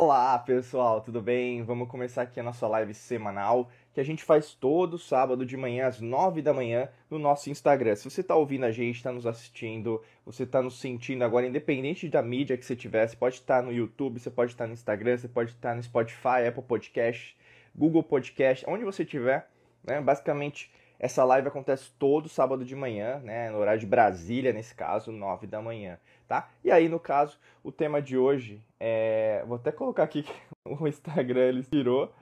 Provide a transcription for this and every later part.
Olá pessoal, tudo bem? Vamos começar aqui a nossa live semanal que a gente faz todo sábado de manhã às 9 da manhã no nosso Instagram. Se você está ouvindo a gente, está nos assistindo, você está nos sentindo agora, independente da mídia que você tiver, você pode estar no YouTube, você pode estar no Instagram, você pode estar no Spotify, Apple Podcast, Google Podcast, onde você tiver, né? Basicamente essa live acontece todo sábado de manhã, né, no horário de Brasília, nesse caso, 9 da manhã, tá? E aí, no caso, o tema de hoje é... Vou até colocar aqui que o Instagram ele tirou,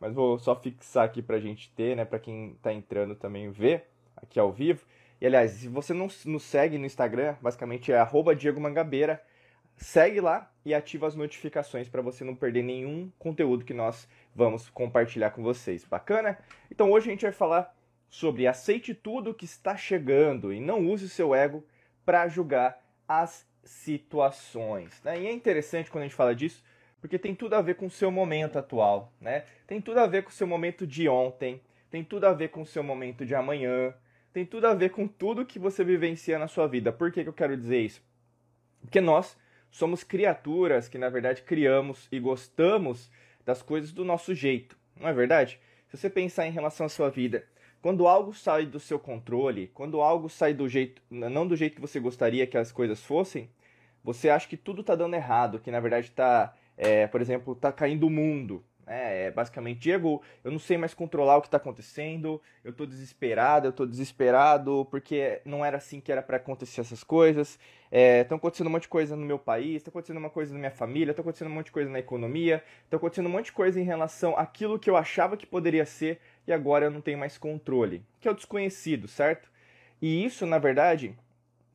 mas vou só fixar aqui pra gente ter, né, pra quem tá entrando também ver aqui ao vivo. E, aliás, se você não nos segue no Instagram, basicamente é arroba Diego Mangabeira, segue lá e ativa as notificações para você não perder nenhum conteúdo que nós vamos compartilhar com vocês. Bacana? Então, hoje a gente vai falar sobre aceite tudo que está chegando e não use o seu ego para julgar as situações. Né? E é interessante quando a gente fala disso, porque tem tudo a ver com o seu momento atual, né? Tem tudo a ver com o seu momento de ontem, tem tudo a ver com o seu momento de amanhã, tem tudo a ver com tudo que você vivencia na sua vida. Por que, que eu quero dizer isso? Porque nós somos criaturas que, na verdade, criamos e gostamos das coisas do nosso jeito, não é verdade? Se você pensar em relação à sua vida, quando algo sai do seu controle, quando algo sai do jeito, não do jeito que você gostaria que as coisas fossem, você acha que tudo está dando errado, que na verdade está, é, por exemplo, está caindo o mundo. É, é, basicamente, Diego, eu não sei mais controlar o que está acontecendo, eu estou desesperado, eu estou desesperado porque não era assim que era para acontecer essas coisas. Estão é, acontecendo um monte de coisa no meu país, está acontecendo uma coisa na minha família, está acontecendo um monte de coisa na economia, está acontecendo um monte de coisa em relação àquilo que eu achava que poderia ser e agora eu não tenho mais controle, que é o desconhecido, certo? E isso, na verdade,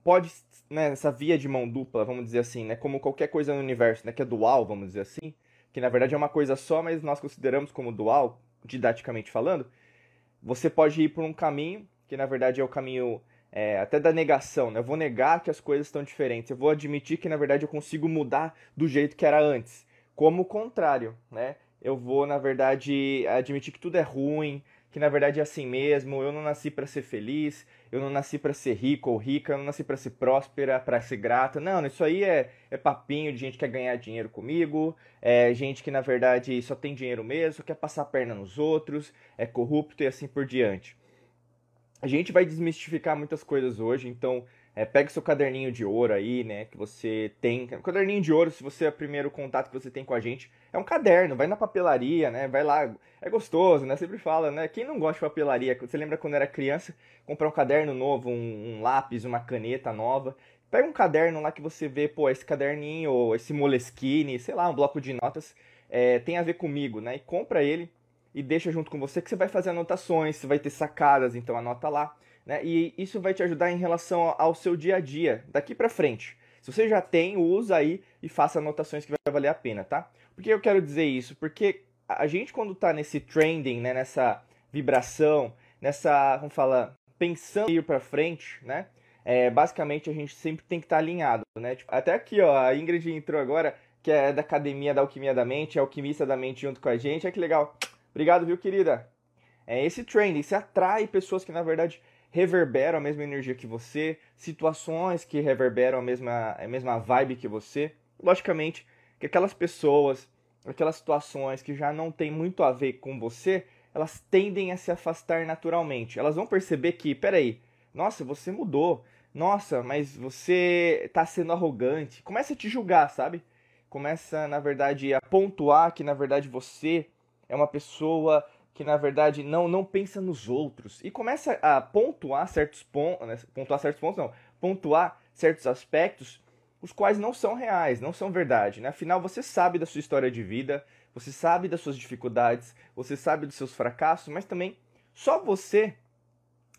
pode, né, essa via de mão dupla, vamos dizer assim, né, como qualquer coisa no universo, né, que é dual, vamos dizer assim, que na verdade é uma coisa só, mas nós consideramos como dual, didaticamente falando, você pode ir por um caminho, que na verdade é o caminho é, até da negação, né? Eu vou negar que as coisas estão diferentes, eu vou admitir que na verdade eu consigo mudar do jeito que era antes, como o contrário, né? Eu vou, na verdade, admitir que tudo é ruim, que na verdade é assim mesmo, eu não nasci para ser feliz, eu não nasci para ser rico ou rica, eu não nasci para ser próspera, para ser grata. Não, isso aí é, é papinho de gente que quer ganhar dinheiro comigo, é gente que na verdade só tem dinheiro mesmo, quer passar a perna nos outros, é corrupto e assim por diante. A gente vai desmistificar muitas coisas hoje, então é, pega seu caderninho de ouro aí, né? Que você tem. Caderninho de ouro, se você é o primeiro contato que você tem com a gente, é um caderno. Vai na papelaria, né? Vai lá. É gostoso, né? Sempre fala, né? Quem não gosta de papelaria? Você lembra quando era criança? Comprar um caderno novo, um, um lápis, uma caneta nova. Pega um caderno lá que você vê, pô, esse caderninho, ou esse Moleskine, sei lá, um bloco de notas, é, tem a ver comigo, né? E compra ele e deixa junto com você que você vai fazer anotações, você vai ter sacadas, então anota lá. Né? E isso vai te ajudar em relação ao seu dia a dia, daqui para frente. Se você já tem, usa aí e faça anotações que vai valer a pena, tá? Por que eu quero dizer isso? Porque a gente quando tá nesse trending, né, nessa vibração, nessa, vamos falar, pensando ir para frente, né? É, basicamente a gente sempre tem que estar tá alinhado, né? Tipo, até aqui, ó, a Ingrid entrou agora, que é da Academia da Alquimia da Mente, é alquimista da mente junto com a gente. Olha que legal. Obrigado, viu, querida? É esse trending, você atrai pessoas que na verdade reverberam a mesma energia que você, situações que reverberam a mesma, a mesma vibe que você. Logicamente que aquelas pessoas, aquelas situações que já não tem muito a ver com você, elas tendem a se afastar naturalmente. Elas vão perceber que, peraí, nossa, você mudou. Nossa, mas você está sendo arrogante. Começa a te julgar, sabe? Começa, na verdade, a pontuar que, na verdade, você é uma pessoa que na verdade não não pensa nos outros e começa a pontuar certos pontos, né? pontuar certos pontos não, pontuar certos aspectos os quais não são reais, não são verdade, né? Afinal, você sabe da sua história de vida, você sabe das suas dificuldades, você sabe dos seus fracassos, mas também só você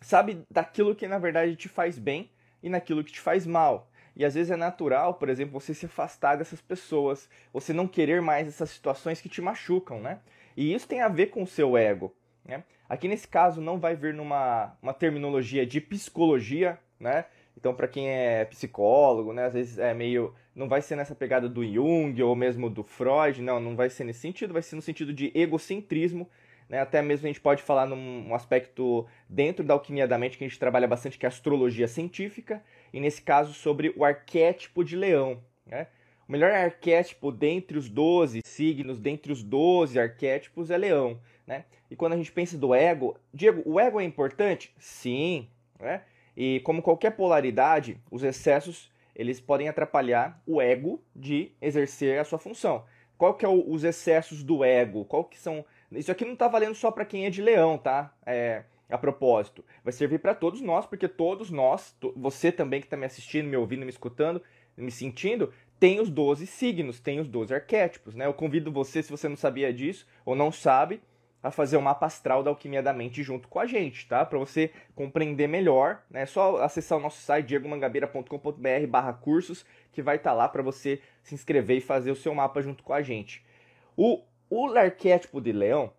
sabe daquilo que na verdade te faz bem e naquilo que te faz mal. E às vezes é natural, por exemplo, você se afastar dessas pessoas, você não querer mais essas situações que te machucam, né? E isso tem a ver com o seu ego. Né? Aqui nesse caso não vai vir numa uma terminologia de psicologia, né? Então, para quem é psicólogo, né, às vezes é meio. Não vai ser nessa pegada do Jung ou mesmo do Freud, não, não vai ser nesse sentido, vai ser no sentido de egocentrismo. Né? Até mesmo a gente pode falar num aspecto dentro da alquimia da mente que a gente trabalha bastante, que é a astrologia científica, e nesse caso sobre o arquétipo de leão. Né? O melhor arquétipo dentre os 12 signos, dentre os 12 arquétipos, é leão. Né? E quando a gente pensa do ego, Diego, o ego é importante? Sim. Né? E como qualquer polaridade, os excessos eles podem atrapalhar o ego de exercer a sua função. Qual que é o, os excessos do ego? Qual que são? Isso aqui não está valendo só para quem é de leão, tá? É, a propósito, vai servir para todos nós, porque todos nós, você também que está me assistindo, me ouvindo, me escutando, me sentindo, tem os 12 signos, tem os 12 arquétipos, né? Eu convido você, se você não sabia disso ou não sabe, a fazer o mapa astral da alquimia da mente junto com a gente, tá? Para você compreender melhor, né? É só acessar o nosso site diegomangabeira.com.br/cursos que vai estar tá lá para você se inscrever e fazer o seu mapa junto com a gente. O o arquétipo de leão,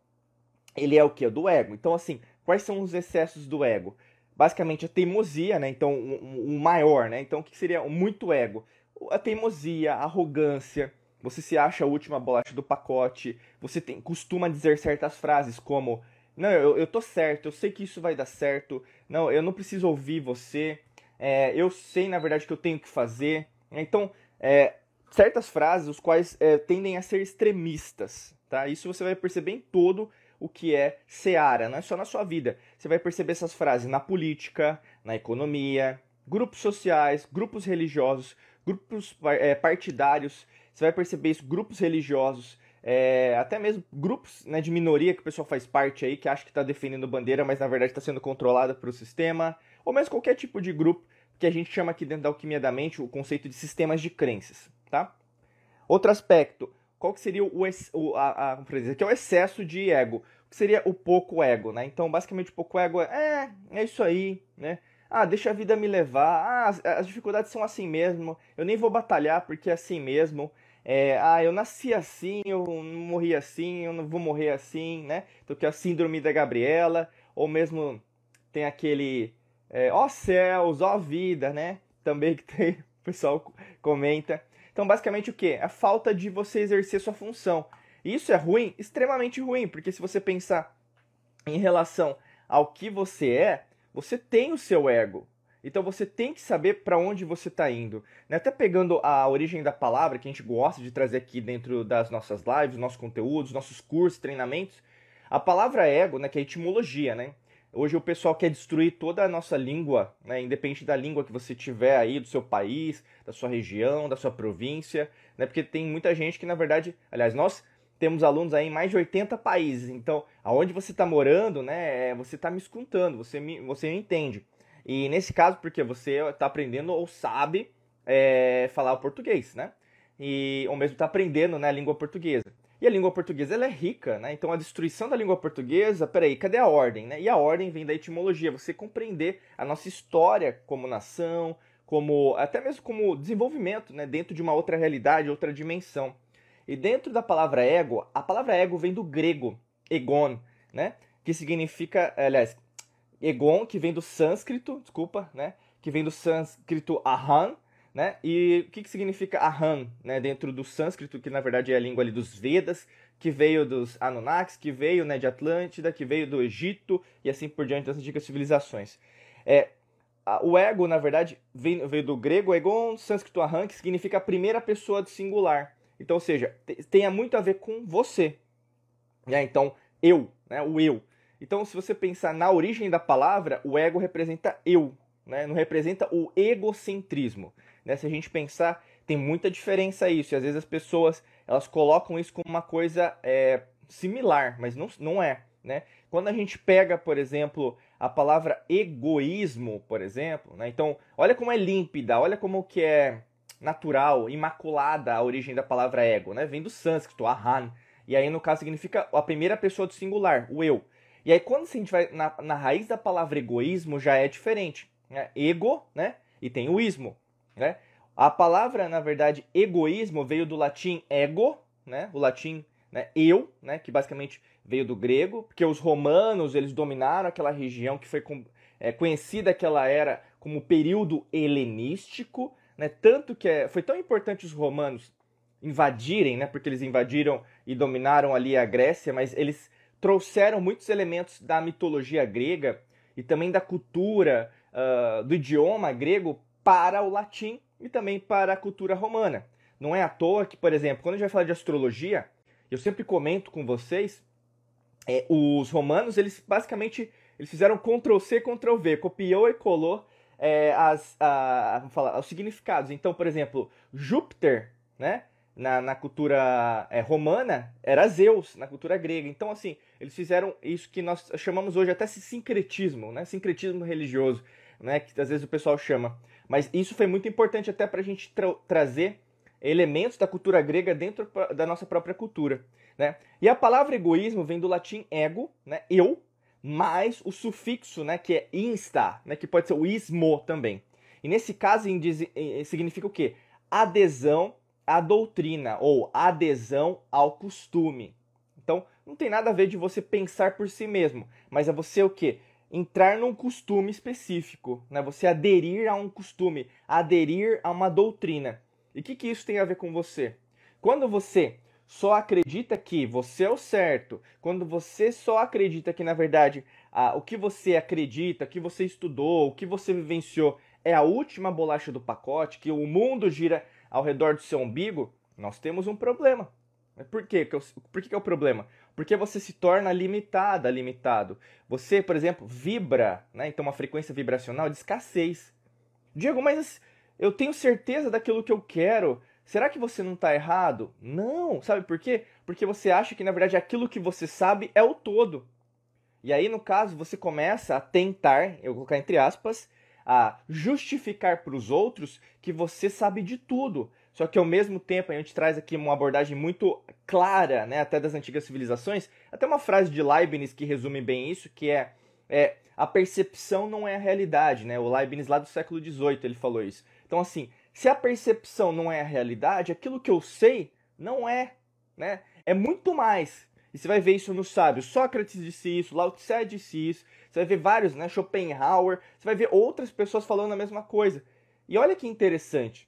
ele é o que do ego. Então assim, quais são os excessos do ego? Basicamente a teimosia, né? Então o, o maior, né? Então o que seria muito ego? A teimosia, a arrogância, você se acha a última bolacha do pacote, você tem, costuma dizer certas frases como: Não, eu, eu tô certo, eu sei que isso vai dar certo, não, eu não preciso ouvir você, é, eu sei na verdade que eu tenho que fazer. Então, é, certas frases, os quais é, tendem a ser extremistas, tá? Isso você vai perceber em todo o que é seara, não é só na sua vida. Você vai perceber essas frases na política, na economia, grupos sociais, grupos religiosos, grupos é, partidários. Você vai perceber isso, grupos religiosos, é, até mesmo grupos né, de minoria que o pessoal faz parte aí, que acha que está defendendo bandeira, mas na verdade está sendo controlada pelo sistema, ou mesmo qualquer tipo de grupo que a gente chama aqui dentro da alquimia da mente o conceito de sistemas de crenças, tá? Outro aspecto, qual que seria o, o a, a, dizer, que é o excesso de ego? O que seria o pouco ego, né? Então, basicamente, o pouco ego é, é, é isso aí, né? Ah, deixa a vida me levar. Ah, as, as dificuldades são assim mesmo. Eu nem vou batalhar porque é assim mesmo. É, ah, eu nasci assim, eu morri assim, eu não vou morrer assim, né? Então que é a síndrome da Gabriela, ou mesmo tem aquele é, ó céus, ó vida, né? Também que tem, o pessoal comenta. Então, basicamente o que? A falta de você exercer sua função. Isso é ruim, extremamente ruim, porque se você pensar em relação ao que você é, você tem o seu ego. Então você tem que saber para onde você está indo. Né? Até pegando a origem da palavra que a gente gosta de trazer aqui dentro das nossas lives, nossos conteúdos, nossos cursos, treinamentos, a palavra ego, né, que é etimologia, né? Hoje o pessoal quer destruir toda a nossa língua, né, independente da língua que você tiver aí, do seu país, da sua região, da sua província, né, porque tem muita gente que, na verdade, aliás, nós temos alunos aí em mais de 80 países, então, aonde você está morando, né, é, você está me escutando, você me, você me entende. E nesse caso, porque você está aprendendo ou sabe é, falar o português, né? E, ou mesmo está aprendendo né, a língua portuguesa. E a língua portuguesa ela é rica, né? Então a destruição da língua portuguesa, peraí, cadê a ordem? Né? E a ordem vem da etimologia, você compreender a nossa história como nação, como até mesmo como desenvolvimento, né? Dentro de uma outra realidade, outra dimensão. E dentro da palavra ego, a palavra ego vem do grego, egon, né? Que significa, aliás, Egon, que vem do sânscrito, desculpa, né? Que vem do sânscrito Ahan, né? E o que, que significa Ahan, né? Dentro do sânscrito, que na verdade é a língua ali dos Vedas, que veio dos Anunnakis, que veio né, de Atlântida, que veio do Egito e assim por diante das antigas civilizações. É, o ego, na verdade, veio, veio do grego Egon, sânscrito Ahan, que significa a primeira pessoa do singular. Então, ou seja, tenha muito a ver com você. Né? Então, eu, né? o eu. Então, se você pensar na origem da palavra, o ego representa eu, né? não representa o egocentrismo. Né? Se a gente pensar, tem muita diferença isso. E às vezes as pessoas elas colocam isso como uma coisa é, similar, mas não, não é. Né? Quando a gente pega, por exemplo, a palavra egoísmo, por exemplo, né? então olha como é límpida, olha como que é natural, imaculada a origem da palavra ego, né? Vem do sânscrito, ahan, e aí no caso significa a primeira pessoa do singular, o eu. E aí, quando a gente vai na, na raiz da palavra egoísmo, já é diferente. Né? Ego, né? E tem o ismo, né? A palavra, na verdade, egoísmo veio do latim ego, né? O latim né, eu, né? Que basicamente veio do grego, porque os romanos, eles dominaram aquela região que foi com, é, conhecida aquela era como período helenístico, né? Tanto que é, foi tão importante os romanos invadirem, né? Porque eles invadiram e dominaram ali a Grécia, mas eles trouxeram muitos elementos da mitologia grega e também da cultura, uh, do idioma grego para o latim e também para a cultura romana. Não é à toa que, por exemplo, quando a gente vai falar de astrologia, eu sempre comento com vocês, é, os romanos, eles basicamente eles fizeram Ctrl C, Ctrl V, copiou e colou é, as, a, vamos falar, os significados. Então, por exemplo, Júpiter, né? Na, na cultura é, romana era Zeus, na cultura grega. Então, assim, eles fizeram isso que nós chamamos hoje até sincretismo, né? Sincretismo religioso, né? Que às vezes o pessoal chama. Mas isso foi muito importante até para a gente tra trazer elementos da cultura grega dentro da nossa própria cultura. Né? E a palavra egoísmo vem do latim ego, né? eu, mais o sufixo, né, que é insta, né, que pode ser o ismo também. E nesse caso significa o quê? Adesão à doutrina ou adesão ao costume. Então, não tem nada a ver de você pensar por si mesmo, mas é você o quê? Entrar num costume específico, né? Você aderir a um costume, aderir a uma doutrina. E o que, que isso tem a ver com você? Quando você só acredita que você é o certo, quando você só acredita que, na verdade, o que você acredita, o que você estudou, o que você vivenciou é a última bolacha do pacote, que o mundo gira ao redor do seu umbigo, nós temos um problema. Por quê? Por que é o problema? Porque você se torna limitada, limitado. Você, por exemplo, vibra, né? então uma frequência vibracional de escassez. Diego, mas eu tenho certeza daquilo que eu quero, Será que você não está errado? Não, sabe por quê? Porque você acha que na verdade aquilo que você sabe é o todo. E aí, no caso, você começa a tentar, eu vou colocar entre aspas, a justificar para os outros que você sabe de tudo. Só que ao mesmo tempo a gente traz aqui uma abordagem muito clara, né, até das antigas civilizações, até uma frase de Leibniz que resume bem isso, que é, é a percepção não é a realidade, né? O Leibniz lá do século XVIII ele falou isso. Então assim, se a percepção não é a realidade, aquilo que eu sei não é, né? É muito mais. E você vai ver isso no sábio. Sócrates disse isso, Lao Tse disse isso. Você vai ver vários, né? Schopenhauer. Você vai ver outras pessoas falando a mesma coisa. E olha que interessante.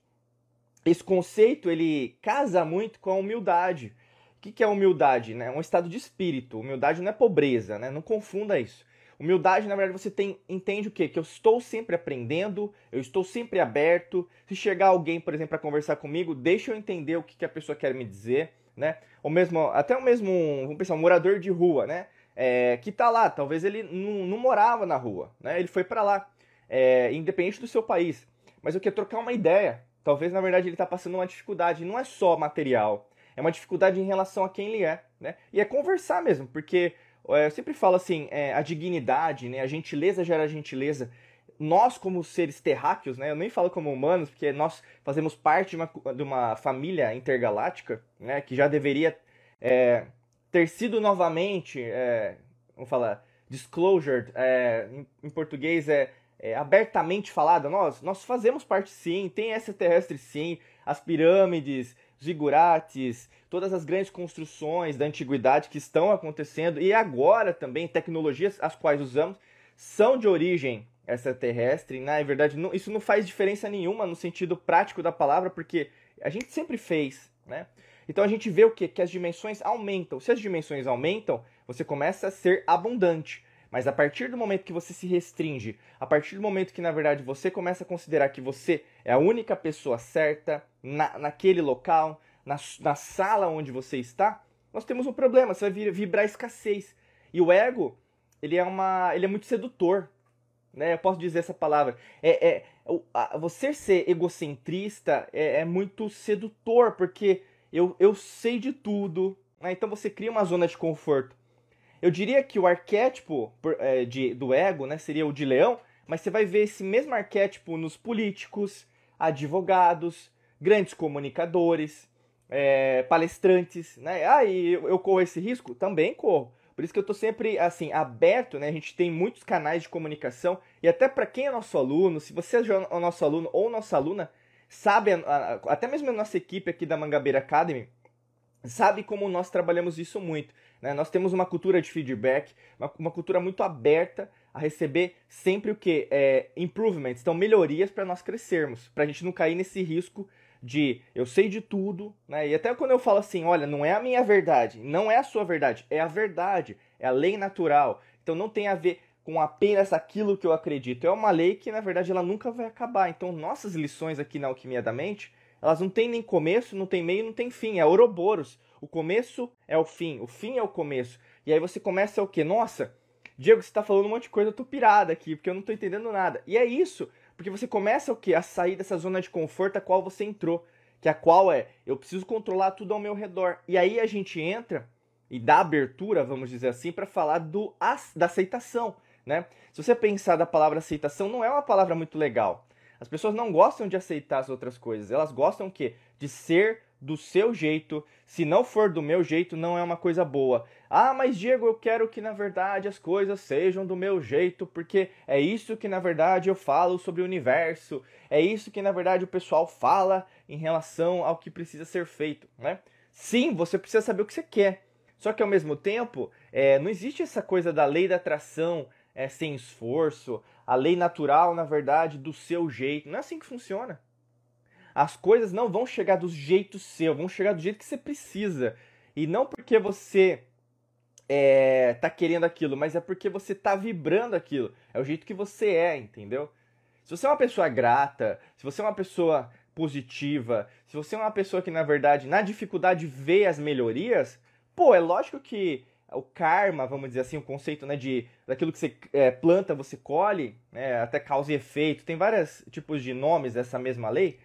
Esse conceito ele casa muito com a humildade. O que é humildade? Né? É um estado de espírito. Humildade não é pobreza, né? Não confunda isso. Humildade, na verdade, você tem, entende o quê? Que eu estou sempre aprendendo, eu estou sempre aberto. Se chegar alguém, por exemplo, para conversar comigo, deixa eu entender o que, que a pessoa quer me dizer, né? Ou mesmo, até o mesmo, vamos pensar, um morador de rua, né? É, que tá lá, talvez ele não, não morava na rua, né? Ele foi para lá, é, independente do seu país. Mas eu quero trocar uma ideia. Talvez, na verdade, ele está passando uma dificuldade. Não é só material, é uma dificuldade em relação a quem ele é, né? E é conversar mesmo, porque eu sempre falo assim, é, a dignidade, né, a gentileza gera gentileza. Nós, como seres terráqueos, né, eu nem falo como humanos, porque nós fazemos parte de uma, de uma família intergaláctica, né, que já deveria é, ter sido novamente, é, vamos falar, disclosure, é, em, em, português é, é abertamente falada. Nós, nós fazemos parte sim, tem extraterrestre sim, as pirâmides, zigurates, todas as grandes construções da antiguidade que estão acontecendo e agora também tecnologias as quais usamos são de origem extraterrestre. Na né? verdade, não, isso não faz diferença nenhuma no sentido prático da palavra, porque a gente sempre fez, né? Então a gente vê o quê? Que as dimensões aumentam. Se as dimensões aumentam, você começa a ser abundante. Mas a partir do momento que você se restringe, a partir do momento que na verdade você começa a considerar que você é a única pessoa certa na, naquele local, na, na sala onde você está, nós temos um problema, você vai vibrar escassez. E o ego, ele é, uma, ele é muito sedutor, né? Eu posso dizer essa palavra. É, é, você ser egocentrista é, é muito sedutor, porque eu, eu sei de tudo, né? então você cria uma zona de conforto. Eu diria que o arquétipo é, de, do ego né, seria o de leão, mas você vai ver esse mesmo arquétipo nos políticos, advogados, grandes comunicadores, é, palestrantes, né? Ah, e eu, eu, corro esse risco? Também corro. Por isso que eu estou sempre assim aberto, né? A gente tem muitos canais de comunicação e até para quem é nosso aluno, se você é o nosso aluno ou nossa aluna, sabe, até mesmo a nossa equipe aqui da Mangabeira Academy, sabe como nós trabalhamos isso muito. Né? Nós temos uma cultura de feedback, uma, uma cultura muito aberta a receber sempre o que? É, improvements, então melhorias para nós crescermos, para a gente não cair nesse risco de eu sei de tudo, né? E até quando eu falo assim, olha, não é a minha verdade, não é a sua verdade, é a verdade, é a lei natural. Então não tem a ver com apenas aquilo que eu acredito. É uma lei que, na verdade, ela nunca vai acabar. Então, nossas lições aqui na Alquimia da Mente, Elas não têm nem começo, não tem meio, não tem fim. É Ouroboros. O começo é o fim, o fim é o começo. E aí você começa o quê? Nossa, Diego, você tá falando um monte de coisa, eu tô pirada aqui, porque eu não tô entendendo nada. E é isso, porque você começa o quê? A sair dessa zona de conforto a qual você entrou. Que a qual é, eu preciso controlar tudo ao meu redor. E aí a gente entra e dá abertura, vamos dizer assim, para falar do, da aceitação, né? Se você pensar da palavra aceitação, não é uma palavra muito legal. As pessoas não gostam de aceitar as outras coisas. Elas gostam o quê? De ser do seu jeito. Se não for do meu jeito, não é uma coisa boa. Ah, mas Diego, eu quero que na verdade as coisas sejam do meu jeito, porque é isso que na verdade eu falo sobre o universo. É isso que na verdade o pessoal fala em relação ao que precisa ser feito, né? Sim, você precisa saber o que você quer. Só que ao mesmo tempo, é, não existe essa coisa da lei da atração é, sem esforço, a lei natural, na verdade, do seu jeito. Não é assim que funciona. As coisas não vão chegar do jeito seu, vão chegar do jeito que você precisa. E não porque você é, tá querendo aquilo, mas é porque você tá vibrando aquilo. É o jeito que você é, entendeu? Se você é uma pessoa grata, se você é uma pessoa positiva, se você é uma pessoa que, na verdade, na dificuldade vê as melhorias, pô, é lógico que o karma, vamos dizer assim, o conceito né, de daquilo que você é, planta, você colhe, né, até causa e efeito, tem vários tipos de nomes dessa mesma lei,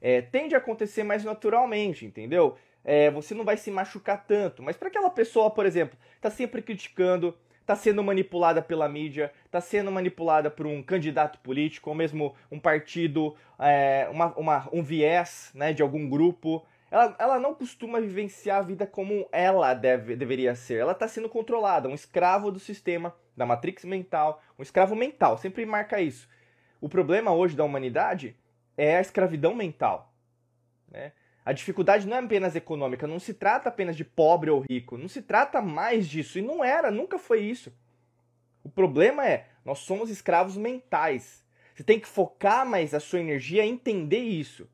é, tende a acontecer mais naturalmente, entendeu? É, você não vai se machucar tanto. Mas para aquela pessoa, por exemplo, está sempre criticando, está sendo manipulada pela mídia, está sendo manipulada por um candidato político, ou mesmo um partido, é, uma, uma, um viés né, de algum grupo, ela, ela não costuma vivenciar a vida como ela deve, deveria ser. Ela está sendo controlada, um escravo do sistema, da matrix mental, um escravo mental, sempre marca isso. O problema hoje da humanidade é a escravidão mental. Né? A dificuldade não é apenas econômica, não se trata apenas de pobre ou rico, não se trata mais disso, e não era, nunca foi isso. O problema é, nós somos escravos mentais. Você tem que focar mais a sua energia em entender isso.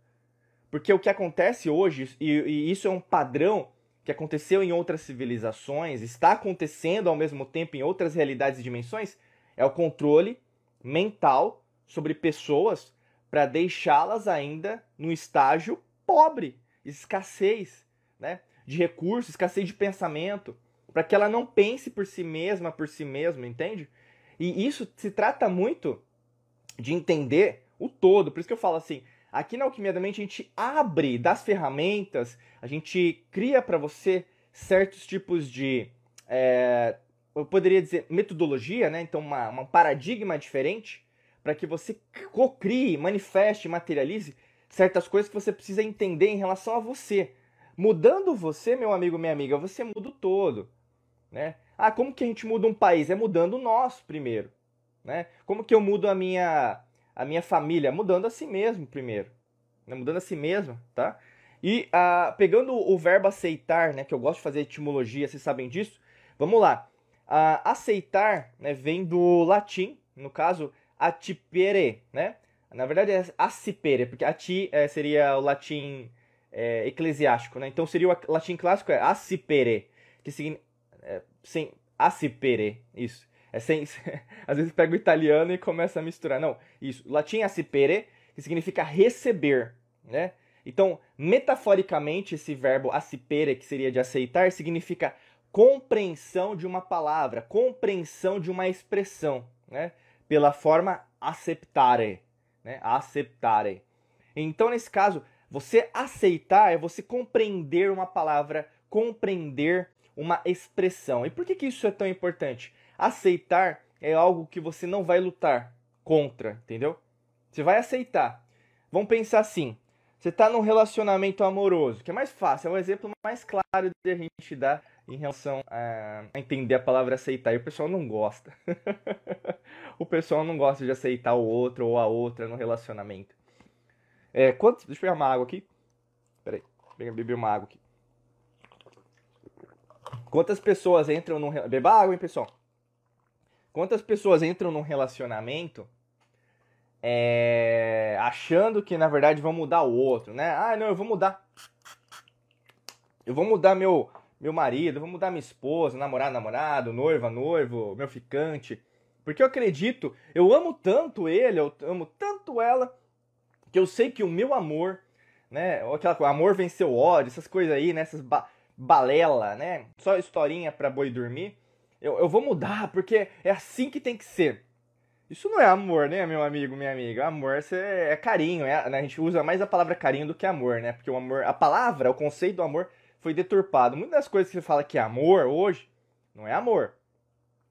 Porque o que acontece hoje, e, e isso é um padrão que aconteceu em outras civilizações, está acontecendo ao mesmo tempo em outras realidades e dimensões, é o controle mental sobre pessoas para deixá-las ainda no estágio pobre, escassez, né? De recursos, escassez de pensamento, para que ela não pense por si mesma, por si mesma, entende? E isso se trata muito de entender o todo. Por isso que eu falo assim, aqui na Alquimia da Mente a gente abre das ferramentas, a gente cria para você certos tipos de, é, eu poderia dizer, metodologia, né? Então, uma, um paradigma diferente para que você cocrie, manifeste, materialize certas coisas que você precisa entender em relação a você. Mudando você, meu amigo, minha amiga, você muda o todo, né? Ah, como que a gente muda um país? É mudando nós primeiro, né? Como que eu mudo a minha a minha família? Mudando a si mesmo primeiro, né? Mudando a si mesmo, tá? E ah, pegando o verbo aceitar, né? Que eu gosto de fazer etimologia, vocês sabem disso. Vamos lá. Ah, aceitar, né? Vem do latim, no caso atipere, né? Na verdade é acipere, porque ati é, seria o latim é, eclesiástico, né? Então seria o latim clássico é acipere, que significa é, sem acipere, isso. É sem, às vezes pega o italiano e começa a misturar. Não, isso. O latim acipere, que significa receber, né? Então, metaforicamente, esse verbo acipere, que seria de aceitar, significa compreensão de uma palavra, compreensão de uma expressão, né? pela forma acceptare, né? Acceptare. Então, nesse caso, você aceitar é você compreender uma palavra, compreender uma expressão. E por que, que isso é tão importante? Aceitar é algo que você não vai lutar contra, entendeu? Você vai aceitar. Vamos pensar assim: você está num relacionamento amoroso, que é mais fácil, é o exemplo mais claro de a gente dar em relação a entender a palavra aceitar. E o pessoal não gosta. o pessoal não gosta de aceitar o outro ou a outra no relacionamento. É, quantos, deixa eu pegar uma água aqui. Peraí, beber uma água aqui. Quantas pessoas entram num... Beba água, hein, pessoal? Quantas pessoas entram num relacionamento é, achando que, na verdade, vão mudar o outro, né? Ah, não, eu vou mudar. Eu vou mudar meu, meu marido, vou mudar minha esposa, namorado, namorado, noiva, noivo, meu ficante. Porque eu acredito, eu amo tanto ele, eu amo tanto ela, que eu sei que o meu amor né? Aquela coisa, amor venceu ódio, essas coisas aí, né? Essas ba balela, né? Só historinha pra boi dormir. Eu, eu vou mudar porque é assim que tem que ser. Isso não é amor, né, meu amigo, minha amiga? Amor é carinho, é, né? a gente usa mais a palavra carinho do que amor, né? Porque o amor, a palavra, o conceito do amor foi deturpado. Muitas das coisas que você fala que é amor hoje, não é amor.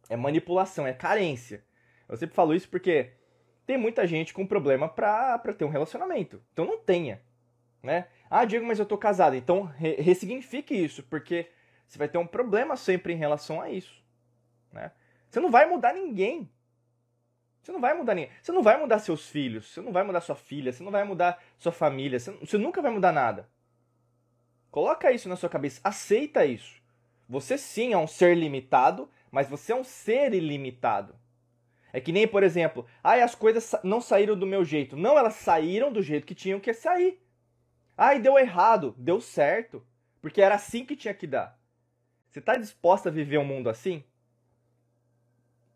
É manipulação, é carência. Eu sempre falo isso porque tem muita gente com problema pra, pra ter um relacionamento. Então não tenha, né? Ah, Diego, mas eu tô casado. Então re ressignifique isso, porque você vai ter um problema sempre em relação a isso, né? Você não vai mudar ninguém. Você não vai mudar ninguém. Você não vai mudar seus filhos, você não vai mudar sua filha, você não vai mudar sua família, você, você nunca vai mudar nada. Coloca isso na sua cabeça, aceita isso. Você sim é um ser limitado, mas você é um ser ilimitado. É que nem, por exemplo, ai, as coisas não saíram do meu jeito. Não, elas saíram do jeito que tinham que sair. Ai, deu errado. Deu certo. Porque era assim que tinha que dar. Você está disposta a viver um mundo assim?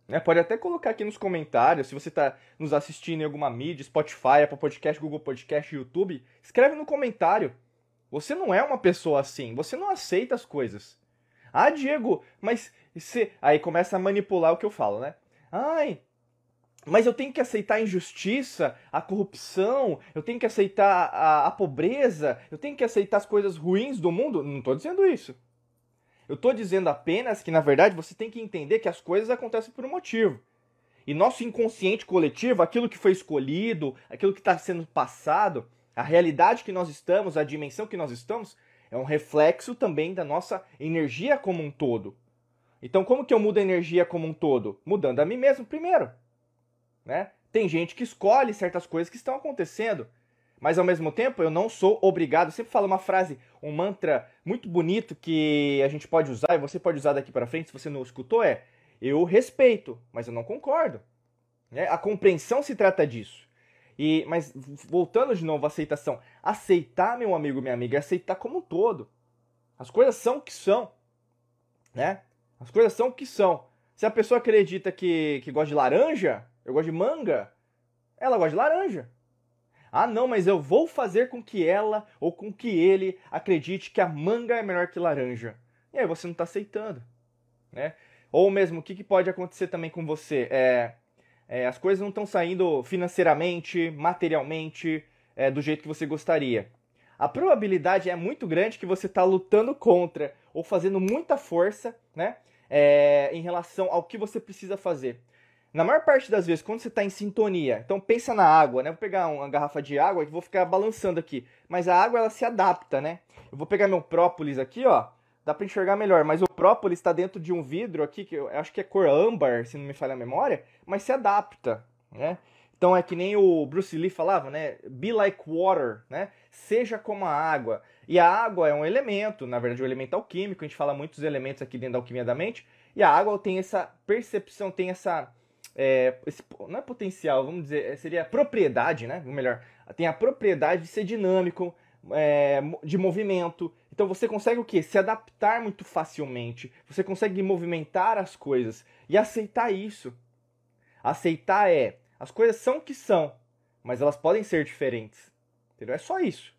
É, pode até colocar aqui nos comentários, se você está nos assistindo em alguma mídia, Spotify, Apple Podcast, Google Podcast, YouTube, escreve no comentário. Você não é uma pessoa assim, você não aceita as coisas. Ah, Diego, mas você... Aí começa a manipular o que eu falo, né? Ai, mas eu tenho que aceitar a injustiça, a corrupção, eu tenho que aceitar a, a pobreza, eu tenho que aceitar as coisas ruins do mundo? Não estou dizendo isso. Eu estou dizendo apenas que, na verdade, você tem que entender que as coisas acontecem por um motivo. E nosso inconsciente coletivo, aquilo que foi escolhido, aquilo que está sendo passado, a realidade que nós estamos, a dimensão que nós estamos, é um reflexo também da nossa energia como um todo. Então, como que eu mudo a energia como um todo? Mudando a mim mesmo primeiro. Né? Tem gente que escolhe certas coisas que estão acontecendo, mas ao mesmo tempo eu não sou obrigado. Eu sempre falo uma frase, um mantra muito bonito que a gente pode usar e você pode usar daqui para frente se você não escutou é: eu respeito, mas eu não concordo. Né? A compreensão se trata disso. E, mas voltando de novo à aceitação, aceitar, meu amigo, minha amiga, é aceitar como um todo. As coisas são o que são, né? As coisas são o que são. Se a pessoa acredita que, que gosta de laranja, eu gosto de manga, ela gosta de laranja. Ah, não, mas eu vou fazer com que ela ou com que ele acredite que a manga é melhor que laranja. E aí você não está aceitando, né? Ou mesmo, o que, que pode acontecer também com você? É, é as coisas não estão saindo financeiramente, materialmente, é, do jeito que você gostaria. A probabilidade é muito grande que você está lutando contra ou fazendo muita força, né? É, em relação ao que você precisa fazer. Na maior parte das vezes, quando você está em sintonia, então pensa na água, né? vou pegar uma garrafa de água e vou ficar balançando aqui. Mas a água ela se adapta, né? Eu vou pegar meu própolis aqui, ó. Dá para enxergar melhor, mas o própolis está dentro de um vidro aqui, que eu acho que é cor âmbar, se não me falha a memória, mas se adapta, né? Então é que nem o Bruce Lee falava, né? Be like water, né? Seja como a água. E a água é um elemento, na verdade, um elemento alquímico. A gente fala muitos elementos aqui dentro da alquimia da mente. E a água tem essa percepção, tem essa é, esse, não é potencial, vamos dizer, é, seria propriedade, né? Ou melhor, tem a propriedade de ser dinâmico, é, de movimento. Então você consegue o quê? Se adaptar muito facilmente. Você consegue movimentar as coisas e aceitar isso. Aceitar é, as coisas são o que são, mas elas podem ser diferentes. Entendeu? É só isso.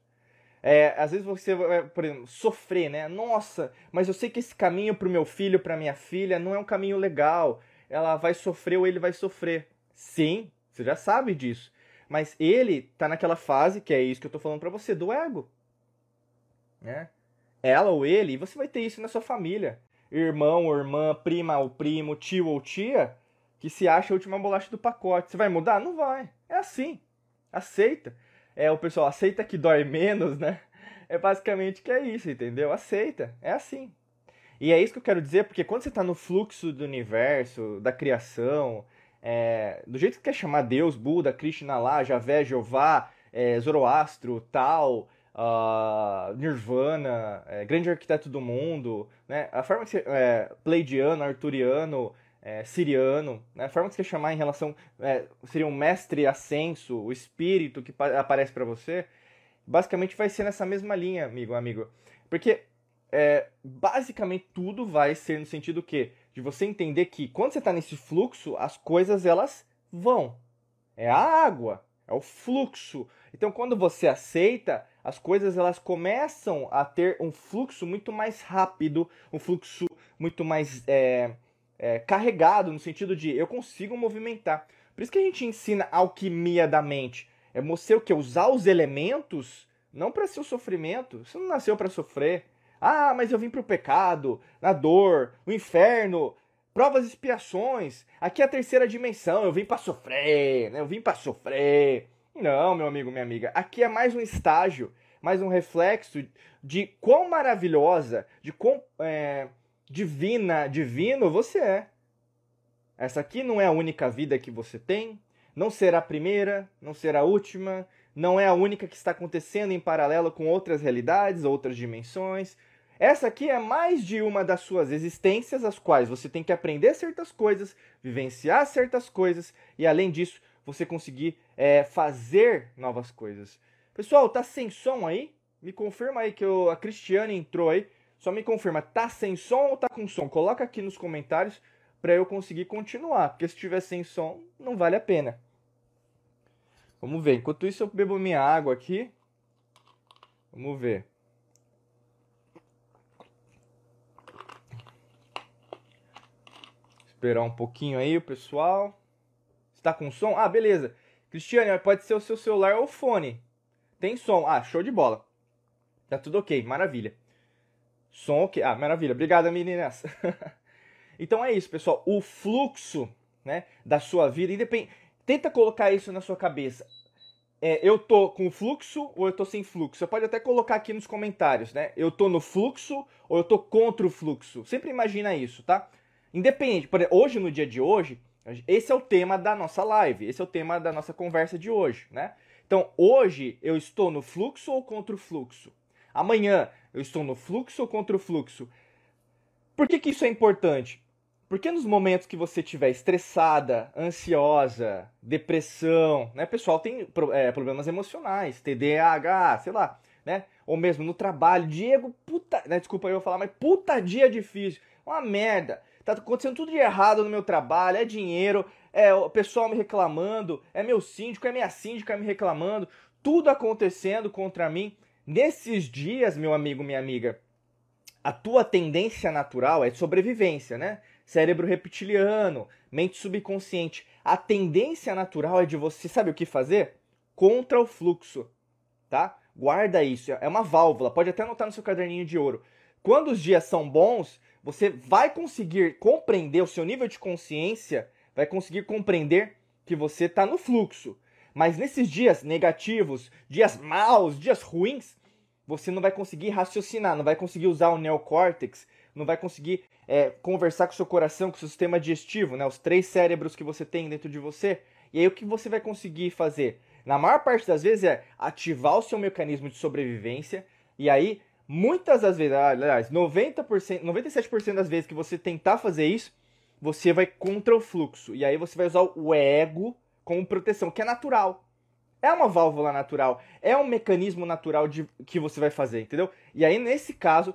É, às vezes você vai, por exemplo, sofrer, né? Nossa, mas eu sei que esse caminho para o meu filho, para minha filha, não é um caminho legal ela vai sofrer ou ele vai sofrer. Sim, você já sabe disso. Mas ele tá naquela fase, que é isso que eu tô falando para você, do ego. Né? Ela ou ele, e você vai ter isso na sua família. Irmão ou irmã, prima ou primo, tio ou tia, que se acha a última bolacha do pacote. Você vai mudar? Não vai. É assim. Aceita. É, o pessoal aceita que dói menos, né? É basicamente que é isso, entendeu? Aceita. É assim. E é isso que eu quero dizer, porque quando você está no fluxo do universo, da criação, é, do jeito que quer chamar Deus, Buda, Krishna lá, Javé, Jeová, é, Zoroastro, tal, uh, Nirvana, é, grande arquiteto do mundo, né? a forma que você, é, Pleidiano, Arturiano, é, Siriano, né? a forma que você quer chamar em relação, é, seria um mestre ascenso, o espírito que aparece para você, basicamente vai ser nessa mesma linha, amigo, amigo. Porque é, basicamente tudo vai ser no sentido que de você entender que quando você está nesse fluxo, as coisas elas vão. É a água. É o fluxo. Então, quando você aceita, as coisas elas começam a ter um fluxo muito mais rápido, um fluxo muito mais é, é, carregado, no sentido de eu consigo movimentar. Por isso que a gente ensina alquimia da mente. É você o que? Usar os elementos não para seu sofrimento. Você não nasceu para sofrer. Ah, mas eu vim para o pecado, na dor, o inferno, provas e expiações. Aqui é a terceira dimensão. Eu vim para sofrer, né? Eu vim para sofrer. Não, meu amigo, minha amiga. Aqui é mais um estágio, mais um reflexo de quão maravilhosa, de quão é, divina, divino você é. Essa aqui não é a única vida que você tem, não será a primeira, não será a última, não é a única que está acontecendo em paralelo com outras realidades, outras dimensões. Essa aqui é mais de uma das suas existências, as quais você tem que aprender certas coisas, vivenciar certas coisas e, além disso, você conseguir é, fazer novas coisas. Pessoal, tá sem som aí? Me confirma aí que eu, a Cristiane entrou aí. Só me confirma, tá sem som ou tá com som? Coloca aqui nos comentários para eu conseguir continuar, porque se tiver sem som, não vale a pena. Vamos ver. Enquanto isso, eu bebo minha água aqui. Vamos ver. Esperar um pouquinho aí o pessoal. Está com som? Ah, beleza. Cristiane, pode ser o seu celular ou fone. Tem som. Ah, show de bola. Tá tudo ok, maravilha. Som ok. Ah, maravilha. Obrigado, meninas. então é isso, pessoal. O fluxo né, da sua vida, independ... tenta colocar isso na sua cabeça. É, eu tô com fluxo ou eu tô sem fluxo? Você pode até colocar aqui nos comentários, né? Eu tô no fluxo ou eu tô contra o fluxo? Sempre imagina isso, tá? Independente. Por hoje, no dia de hoje, esse é o tema da nossa live, esse é o tema da nossa conversa de hoje, né? Então, hoje eu estou no fluxo ou contra o fluxo? Amanhã eu estou no fluxo ou contra o fluxo? Por que, que isso é importante? Porque nos momentos que você estiver estressada, ansiosa, depressão, né? Pessoal tem é, problemas emocionais, TDAH, sei lá, né? Ou mesmo no trabalho, Diego, puta, né? Desculpa eu falar, mas puta dia difícil, uma merda. Tá acontecendo tudo de errado no meu trabalho, é dinheiro, é o pessoal me reclamando, é meu síndico, é minha síndica me reclamando, tudo acontecendo contra mim. Nesses dias, meu amigo, minha amiga, a tua tendência natural é de sobrevivência, né? Cérebro reptiliano, mente subconsciente. A tendência natural é de você, sabe o que fazer? Contra o fluxo, tá? Guarda isso, é uma válvula, pode até anotar no seu caderninho de ouro. Quando os dias são bons, você vai conseguir compreender o seu nível de consciência, vai conseguir compreender que você está no fluxo. Mas nesses dias negativos, dias maus, dias ruins, você não vai conseguir raciocinar, não vai conseguir usar o neocórtex, não vai conseguir é, conversar com o seu coração, com o seu sistema digestivo, né? os três cérebros que você tem dentro de você. E aí o que você vai conseguir fazer? Na maior parte das vezes é ativar o seu mecanismo de sobrevivência. E aí, muitas das vezes, aliás, 90%, 97% das vezes que você tentar fazer isso, você vai contra o fluxo. E aí você vai usar o ego como proteção, que é natural. É uma válvula natural, é um mecanismo natural de que você vai fazer, entendeu? E aí nesse caso,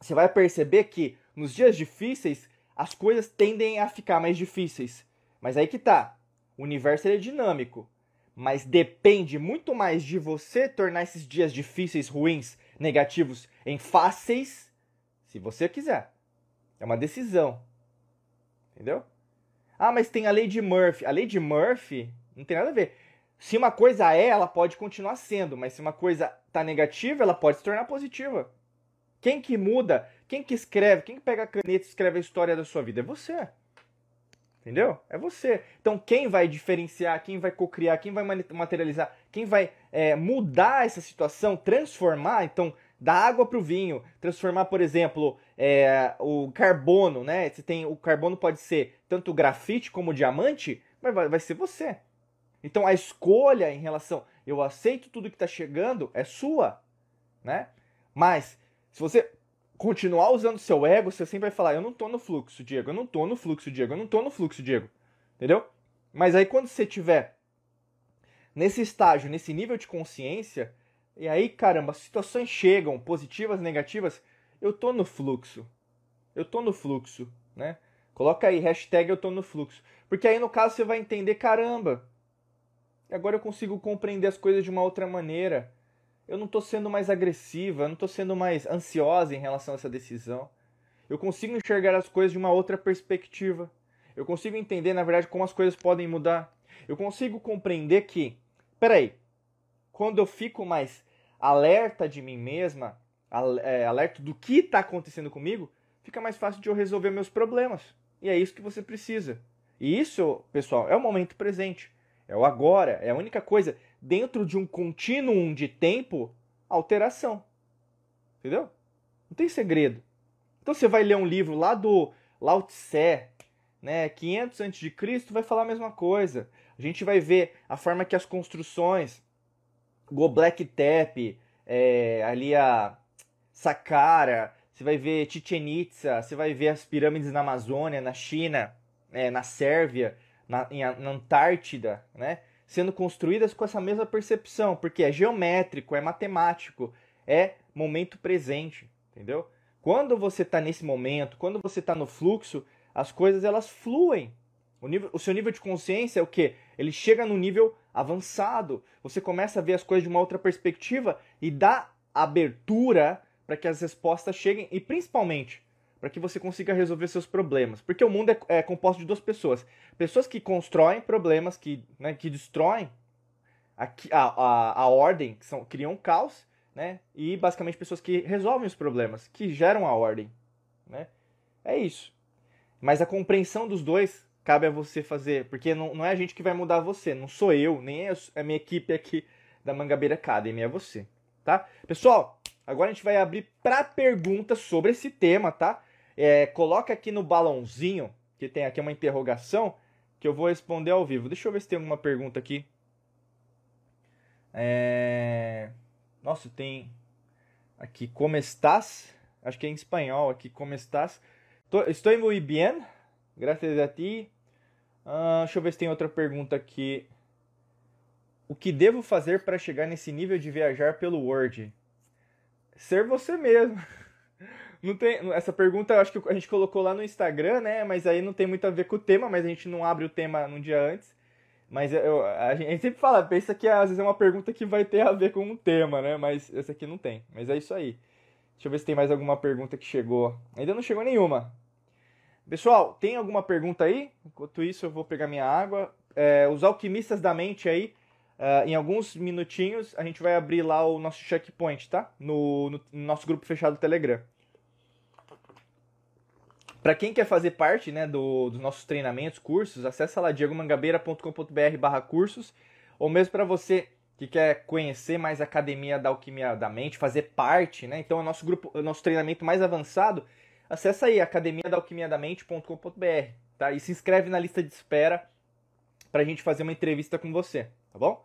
você vai perceber que nos dias difíceis as coisas tendem a ficar mais difíceis. Mas aí que tá. O universo é dinâmico, mas depende muito mais de você tornar esses dias difíceis, ruins, negativos em fáceis, se você quiser. É uma decisão. Entendeu? Ah, mas tem a lei de Murphy. A lei de Murphy não tem nada a ver. Se uma coisa é, ela pode continuar sendo, mas se uma coisa tá negativa, ela pode se tornar positiva. Quem que muda, quem que escreve, quem que pega a caneta e escreve a história da sua vida é você. Entendeu? É você. Então, quem vai diferenciar, quem vai cocriar, quem vai materializar, quem vai é, mudar essa situação, transformar, então, da água para o vinho, transformar, por exemplo, é, o carbono, né? Você tem o carbono pode ser tanto grafite como diamante, mas vai, vai ser você. Então a escolha em relação eu aceito tudo que está chegando é sua, né? Mas se você continuar usando seu ego, você sempre vai falar eu não estou no fluxo, Diego, eu não estou no fluxo, Diego, eu não estou no fluxo, Diego, entendeu? Mas aí quando você tiver nesse estágio, nesse nível de consciência, e aí, caramba, as situações chegam, positivas, negativas, eu tô no fluxo. Eu tô no fluxo, né? Coloca aí, hashtag eu tô no fluxo. Porque aí, no caso, você vai entender, caramba, Agora eu consigo compreender as coisas de uma outra maneira. Eu não estou sendo mais agressiva, eu não estou sendo mais ansiosa em relação a essa decisão. Eu consigo enxergar as coisas de uma outra perspectiva. Eu consigo entender, na verdade, como as coisas podem mudar. Eu consigo compreender que, peraí, quando eu fico mais alerta de mim mesma, é, alerta do que está acontecendo comigo, fica mais fácil de eu resolver meus problemas. E é isso que você precisa. E isso, pessoal, é o momento presente. É o agora. É a única coisa dentro de um contínuo de tempo, alteração. Entendeu? Não tem segredo. Então você vai ler um livro lá do Lao Tse, né, 500 a.C., vai falar a mesma coisa. A gente vai ver a forma que as construções, Göbekli Tepe, é, ali a Saqqara, você vai ver Chichen Itza, você vai ver as pirâmides na Amazônia, na China, é, na Sérvia, na, na Antártida, né? Sendo construídas com essa mesma percepção, porque é geométrico, é matemático, é momento presente, entendeu? Quando você está nesse momento, quando você está no fluxo, as coisas elas fluem. O, nível, o seu nível de consciência é o que? Ele chega no nível avançado. Você começa a ver as coisas de uma outra perspectiva e dá abertura para que as respostas cheguem e principalmente para que você consiga resolver seus problemas. Porque o mundo é, é, composto de duas pessoas: pessoas que constroem problemas, que, né, que destroem a, a, a, ordem, que são, criam um caos, né, e basicamente pessoas que resolvem os problemas, que geram a ordem. Né? É isso. Mas a compreensão dos dois cabe a você fazer, porque não, não é a gente que vai mudar você, não sou eu, nem é a minha equipe aqui da Mangabeira Academy, é você, tá? Pessoal, Agora a gente vai abrir para perguntas sobre esse tema, tá? É, coloca aqui no balãozinho, que tem aqui uma interrogação, que eu vou responder ao vivo. Deixa eu ver se tem alguma pergunta aqui. É... Nossa, tem aqui, como estás? Acho que é em espanhol aqui, como estás? Estou muito bem, graças a ti. Uh, deixa eu ver se tem outra pergunta aqui. O que devo fazer para chegar nesse nível de viajar pelo Word? ser você mesmo. Não tem, essa pergunta eu acho que a gente colocou lá no Instagram, né? Mas aí não tem muito a ver com o tema, mas a gente não abre o tema num dia antes. Mas eu, a, gente, sempre fala, pensa que às vezes é uma pergunta que vai ter a ver com um tema, né? Mas essa aqui não tem. Mas é isso aí. Deixa eu ver se tem mais alguma pergunta que chegou. Ainda não chegou nenhuma. Pessoal, tem alguma pergunta aí? Enquanto isso, eu vou pegar minha água. É, os alquimistas da mente aí, Uh, em alguns minutinhos a gente vai abrir lá o nosso checkpoint, tá? No, no, no nosso grupo fechado do Telegram. Para quem quer fazer parte né, do, dos nossos treinamentos, cursos, acessa lá diegomangabeira.com.br barra cursos, ou mesmo para você que quer conhecer mais a Academia da Alquimia da Mente, fazer parte, né? Então, é o nosso grupo, o nosso treinamento mais avançado, acessa aí academia da alquimia da mente.com.br, tá? E se inscreve na lista de espera para a gente fazer uma entrevista com você, tá bom?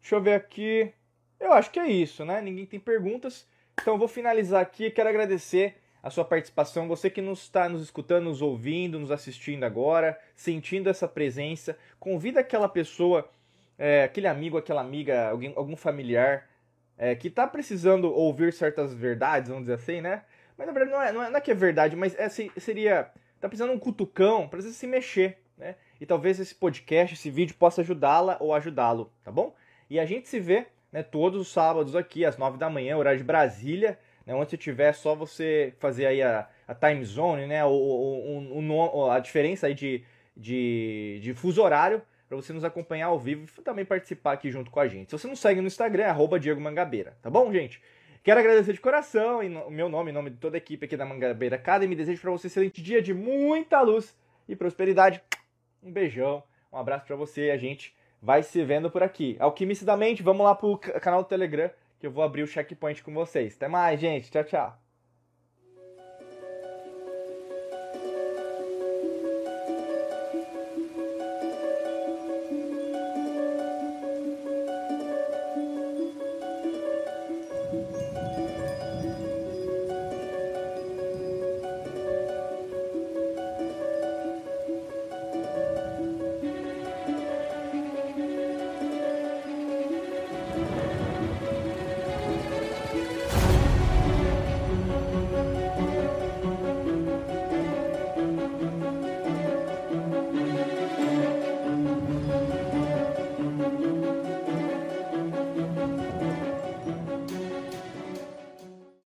Deixa eu ver aqui. Eu acho que é isso, né? Ninguém tem perguntas. Então eu vou finalizar aqui. Quero agradecer a sua participação, você que nos está nos escutando, nos ouvindo, nos assistindo agora, sentindo essa presença. Convida aquela pessoa, é, aquele amigo, aquela amiga, alguém, algum familiar é, que está precisando ouvir certas verdades, vamos dizer assim, né? Mas na verdade não é, não é, não é que é verdade, mas é, seria. Tá precisando um cutucão, precisa se mexer, né? E talvez esse podcast, esse vídeo possa ajudá-la ou ajudá-lo, tá bom? E a gente se vê né, todos os sábados aqui, às 9 da manhã, horário de Brasília. Né, onde você tiver, só você fazer aí a, a time zone, né, o, o, o, a diferença aí de, de, de fuso horário para você nos acompanhar ao vivo e também participar aqui junto com a gente. Se você não segue no Instagram, é arroba Diego Mangabeira, tá bom, gente? Quero agradecer de coração, em meu nome, em nome de toda a equipe aqui da Mangabeira Academy. Desejo para você um excelente dia de muita luz e prosperidade. Um beijão, um abraço para você e a gente vai se vendo por aqui. Alquimista da Mente, vamos lá pro canal do Telegram que eu vou abrir o checkpoint com vocês. Até mais, gente. Tchau, tchau.